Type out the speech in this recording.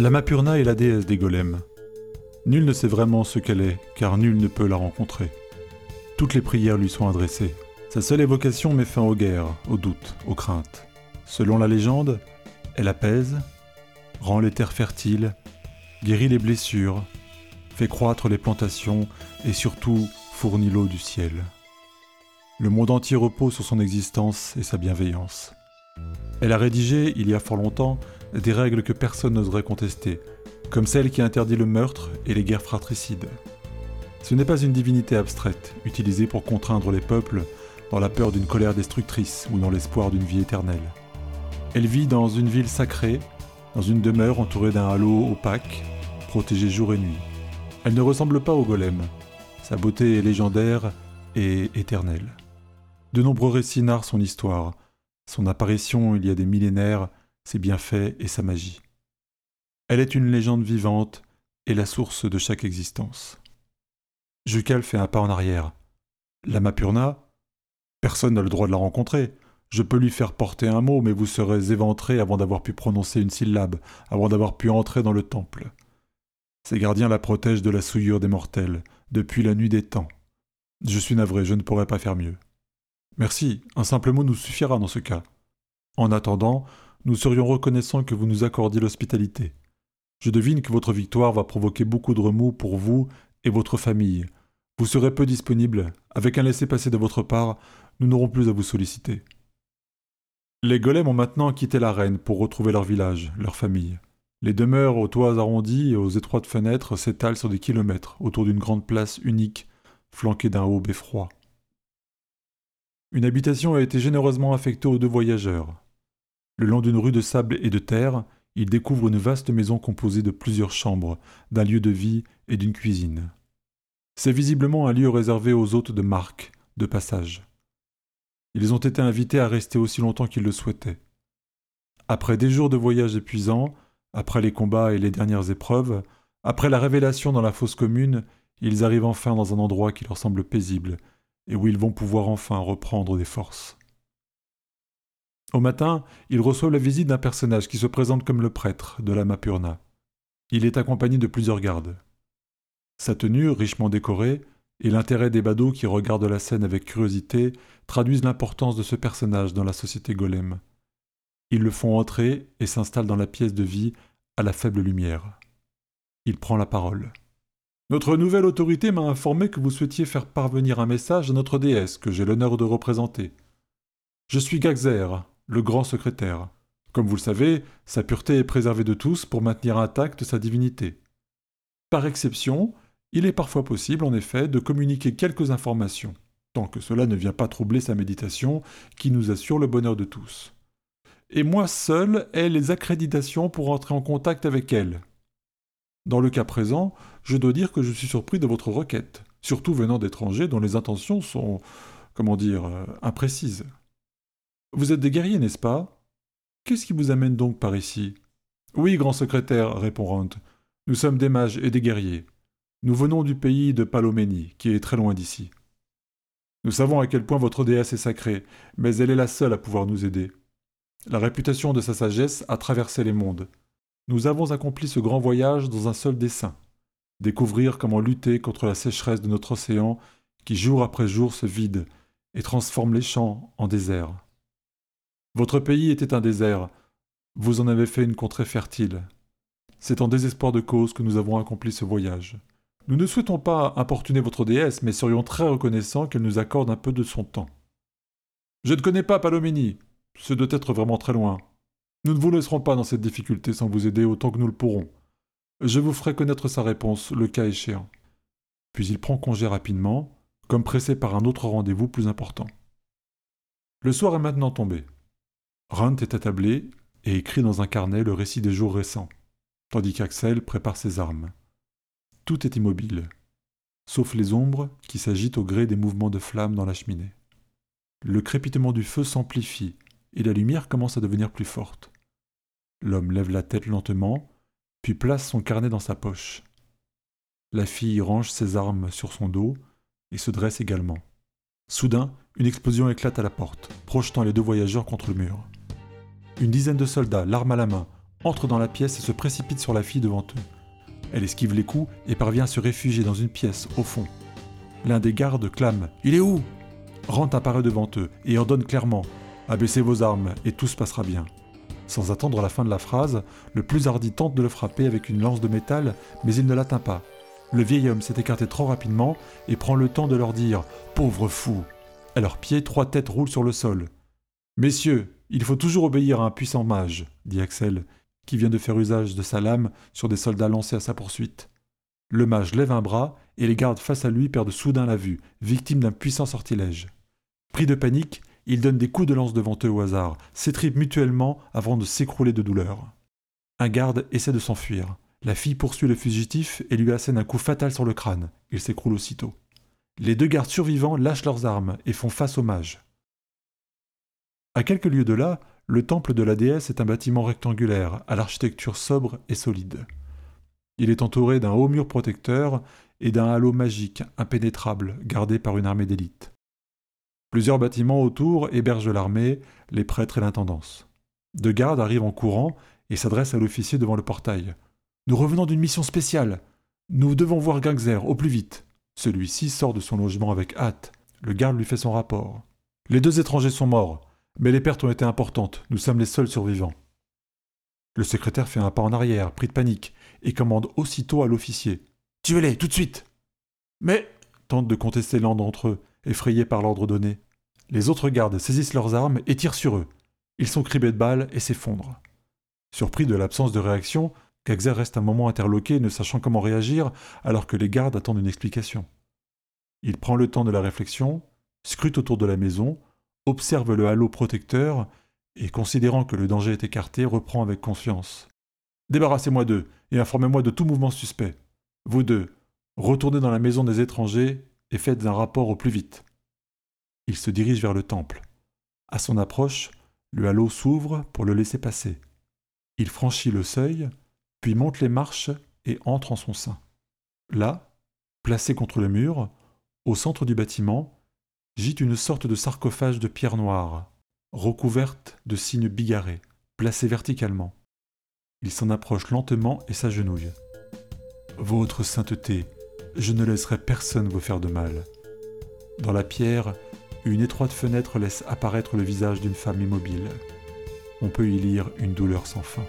La Mapurna est la déesse des golems. Nul ne sait vraiment ce qu'elle est, car nul ne peut la rencontrer. Toutes les prières lui sont adressées. Sa seule évocation met fin aux guerres, aux doutes, aux craintes. Selon la légende, elle apaise, rend les terres fertiles, guérit les blessures, fait croître les plantations et surtout fournit l'eau du ciel. Le monde entier repose sur son existence et sa bienveillance. Elle a rédigé, il y a fort longtemps, des règles que personne n'oserait contester, comme celle qui interdit le meurtre et les guerres fratricides. Ce n'est pas une divinité abstraite, utilisée pour contraindre les peuples dans la peur d'une colère destructrice ou dans l'espoir d'une vie éternelle. Elle vit dans une ville sacrée, dans une demeure entourée d'un halo opaque, protégée jour et nuit. Elle ne ressemble pas au golem. Sa beauté est légendaire et éternelle. De nombreux récits narrent son histoire, son apparition il y a des millénaires, ses bienfaits et sa magie. Elle est une légende vivante et la source de chaque existence. Jukal fait un pas en arrière. La Mapurna Personne n'a le droit de la rencontrer. Je peux lui faire porter un mot, mais vous serez éventré avant d'avoir pu prononcer une syllabe, avant d'avoir pu entrer dans le temple. Ses gardiens la protègent de la souillure des mortels, depuis la nuit des temps. Je suis navré, je ne pourrais pas faire mieux. Merci, un simple mot nous suffira dans ce cas. En attendant, nous serions reconnaissants que vous nous accordiez l'hospitalité. Je devine que votre victoire va provoquer beaucoup de remous pour vous et votre famille. Vous serez peu disponible. Avec un laissez-passer de votre part, nous n'aurons plus à vous solliciter. Les golems ont maintenant quitté la reine pour retrouver leur village, leur famille. Les demeures aux toits arrondis et aux étroites fenêtres s'étalent sur des kilomètres autour d'une grande place unique, flanquée d'un haut beffroi. Une habitation a été généreusement affectée aux deux voyageurs. Le long d'une rue de sable et de terre, ils découvrent une vaste maison composée de plusieurs chambres, d'un lieu de vie et d'une cuisine. C'est visiblement un lieu réservé aux hôtes de marque, de passage. Ils ont été invités à rester aussi longtemps qu'ils le souhaitaient. Après des jours de voyage épuisants, après les combats et les dernières épreuves, après la révélation dans la fosse commune, ils arrivent enfin dans un endroit qui leur semble paisible, et où ils vont pouvoir enfin reprendre des forces. Au matin, ils reçoivent la visite d'un personnage qui se présente comme le prêtre de la Mapurna. Il est accompagné de plusieurs gardes. Sa tenue, richement décorée, et l'intérêt des badauds qui regardent la scène avec curiosité traduisent l'importance de ce personnage dans la société golem. Ils le font entrer et s'installent dans la pièce de vie à la faible lumière. Il prend la parole. Notre nouvelle autorité m'a informé que vous souhaitiez faire parvenir un message à notre déesse que j'ai l'honneur de représenter. Je suis Gaxer, le grand secrétaire. Comme vous le savez, sa pureté est préservée de tous pour maintenir intacte sa divinité. Par exception, il est parfois possible, en effet, de communiquer quelques informations, tant que cela ne vient pas troubler sa méditation, qui nous assure le bonheur de tous. Et moi seul ai les accréditations pour entrer en contact avec elle, dans le cas présent, je dois dire que je suis surpris de votre requête, surtout venant d'étrangers dont les intentions sont, comment dire, euh, imprécises. Vous êtes des guerriers, n'est-ce pas? Qu'est-ce qui vous amène donc par ici? Oui, grand secrétaire, répond Rant. Nous sommes des mages et des guerriers. Nous venons du pays de Paloménie, qui est très loin d'ici. Nous savons à quel point votre déesse est sacrée, mais elle est la seule à pouvoir nous aider. La réputation de sa sagesse a traversé les mondes. Nous avons accompli ce grand voyage dans un seul dessein découvrir comment lutter contre la sécheresse de notre océan qui jour après jour se vide et transforme les champs en déserts. Votre pays était un désert, vous en avez fait une contrée fertile. C'est en désespoir de cause que nous avons accompli ce voyage. Nous ne souhaitons pas importuner votre déesse, mais serions très reconnaissants qu'elle nous accorde un peu de son temps. Je ne connais pas Palomini. Ce doit être vraiment très loin. Nous ne vous laisserons pas dans cette difficulté sans vous aider autant que nous le pourrons. Je vous ferai connaître sa réponse, le cas échéant. Puis il prend congé rapidement, comme pressé par un autre rendez-vous plus important. Le soir est maintenant tombé. Runt est attablé et écrit dans un carnet le récit des jours récents, tandis qu'Axel prépare ses armes. Tout est immobile, sauf les ombres qui s'agitent au gré des mouvements de flammes dans la cheminée. Le crépitement du feu s'amplifie et la lumière commence à devenir plus forte. L'homme lève la tête lentement, puis place son carnet dans sa poche. La fille range ses armes sur son dos et se dresse également. Soudain, une explosion éclate à la porte, projetant les deux voyageurs contre le mur. Une dizaine de soldats, l'arme à la main, entre dans la pièce et se précipite sur la fille devant eux. Elle esquive les coups et parvient à se réfugier dans une pièce, au fond. L'un des gardes clame Il est où? Rand apparaît devant eux et ordonne clairement Abaissez vos armes et tout se passera bien. Sans attendre la fin de la phrase, le plus hardi tente de le frapper avec une lance de métal, mais il ne l'atteint pas. Le vieil homme s'est écarté trop rapidement et prend le temps de leur dire Pauvre fou À leurs pieds, trois têtes roulent sur le sol. Messieurs, il faut toujours obéir à un puissant mage, dit Axel, qui vient de faire usage de sa lame sur des soldats lancés à sa poursuite. Le mage lève un bras et les gardes face à lui perdent soudain la vue, victimes d'un puissant sortilège. Pris de panique, ils donnent des coups de lance devant eux au hasard, s'étripent mutuellement avant de s'écrouler de douleur. Un garde essaie de s'enfuir. La fille poursuit le fugitif et lui assène un coup fatal sur le crâne. Il s'écroule aussitôt. Les deux gardes survivants lâchent leurs armes et font face au mage. À quelques lieues de là, le temple de la déesse est un bâtiment rectangulaire, à l'architecture sobre et solide. Il est entouré d'un haut mur protecteur et d'un halo magique impénétrable gardé par une armée d'élite. Plusieurs bâtiments autour hébergent l'armée, les prêtres et l'intendance. Deux gardes arrivent en courant et s'adressent à l'officier devant le portail. Nous revenons d'une mission spéciale. Nous devons voir Gangzer au plus vite. Celui-ci sort de son logement avec hâte. Le garde lui fait son rapport. Les deux étrangers sont morts, mais les pertes ont été importantes. Nous sommes les seuls survivants. Le secrétaire fait un pas en arrière, pris de panique, et commande aussitôt à l'officier. Tuez-les, tout de suite Mais tente de contester l'un d'entre eux effrayés par l'ordre donné. Les autres gardes saisissent leurs armes et tirent sur eux. Ils sont cribés de balles et s'effondrent. Surpris de l'absence de réaction, Gaxer reste un moment interloqué, ne sachant comment réagir, alors que les gardes attendent une explication. Il prend le temps de la réflexion, scrute autour de la maison, observe le halo protecteur, et considérant que le danger est écarté, reprend avec confiance. Débarrassez-moi d'eux, et informez-moi de tout mouvement suspect. Vous deux, retournez dans la maison des étrangers et faites un rapport au plus vite. Il se dirige vers le temple. À son approche, le halo s'ouvre pour le laisser passer. Il franchit le seuil, puis monte les marches et entre en son sein. Là, placé contre le mur, au centre du bâtiment, gît une sorte de sarcophage de pierre noire, recouverte de signes bigarrés, placée verticalement. Il s'en approche lentement et s'agenouille. Votre sainteté, je ne laisserai personne vous faire de mal. Dans la pierre, une étroite fenêtre laisse apparaître le visage d'une femme immobile. On peut y lire une douleur sans fin.